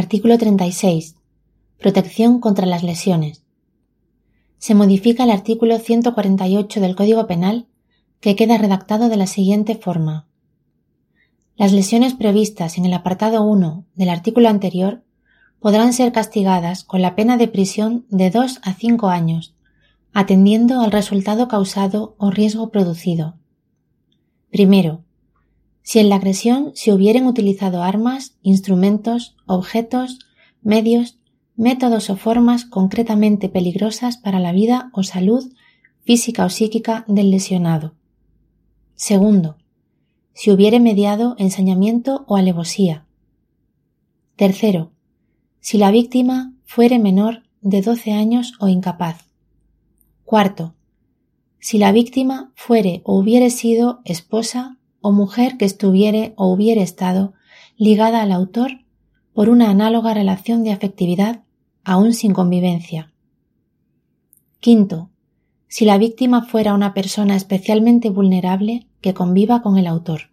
Artículo 36. Protección contra las lesiones. Se modifica el artículo 148 del Código Penal que queda redactado de la siguiente forma. Las lesiones previstas en el apartado 1 del artículo anterior podrán ser castigadas con la pena de prisión de dos a cinco años, atendiendo al resultado causado o riesgo producido. Primero, si en la agresión se hubieren utilizado armas, instrumentos, objetos, medios, métodos o formas concretamente peligrosas para la vida o salud física o psíquica del lesionado. Segundo, si hubiere mediado ensañamiento o alevosía. Tercero, si la víctima fuere menor de 12 años o incapaz. Cuarto, si la víctima fuere o hubiere sido esposa o mujer que estuviere o hubiere estado ligada al autor por una análoga relación de afectividad aún sin convivencia. Quinto, si la víctima fuera una persona especialmente vulnerable que conviva con el autor.